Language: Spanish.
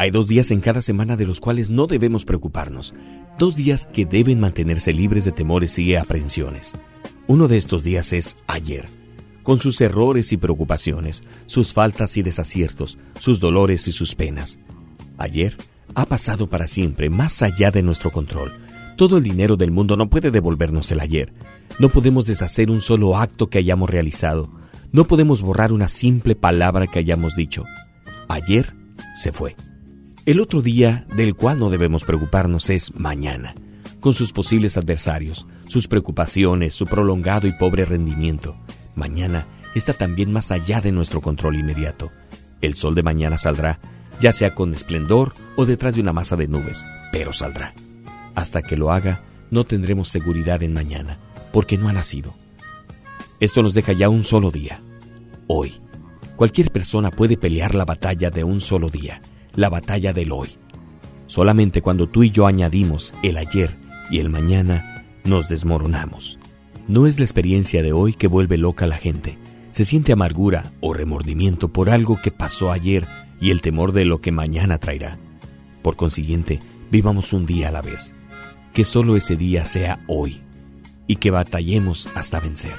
Hay dos días en cada semana de los cuales no debemos preocuparnos, dos días que deben mantenerse libres de temores y aprensiones. Uno de estos días es ayer, con sus errores y preocupaciones, sus faltas y desaciertos, sus dolores y sus penas. Ayer ha pasado para siempre, más allá de nuestro control. Todo el dinero del mundo no puede devolvernos el ayer. No podemos deshacer un solo acto que hayamos realizado. No podemos borrar una simple palabra que hayamos dicho. Ayer se fue. El otro día del cual no debemos preocuparnos es mañana, con sus posibles adversarios, sus preocupaciones, su prolongado y pobre rendimiento. Mañana está también más allá de nuestro control inmediato. El sol de mañana saldrá, ya sea con esplendor o detrás de una masa de nubes, pero saldrá. Hasta que lo haga, no tendremos seguridad en mañana, porque no ha nacido. Esto nos deja ya un solo día. Hoy. Cualquier persona puede pelear la batalla de un solo día la batalla del hoy. Solamente cuando tú y yo añadimos el ayer y el mañana, nos desmoronamos. No es la experiencia de hoy que vuelve loca a la gente. Se siente amargura o remordimiento por algo que pasó ayer y el temor de lo que mañana traerá. Por consiguiente, vivamos un día a la vez. Que solo ese día sea hoy y que batallemos hasta vencer.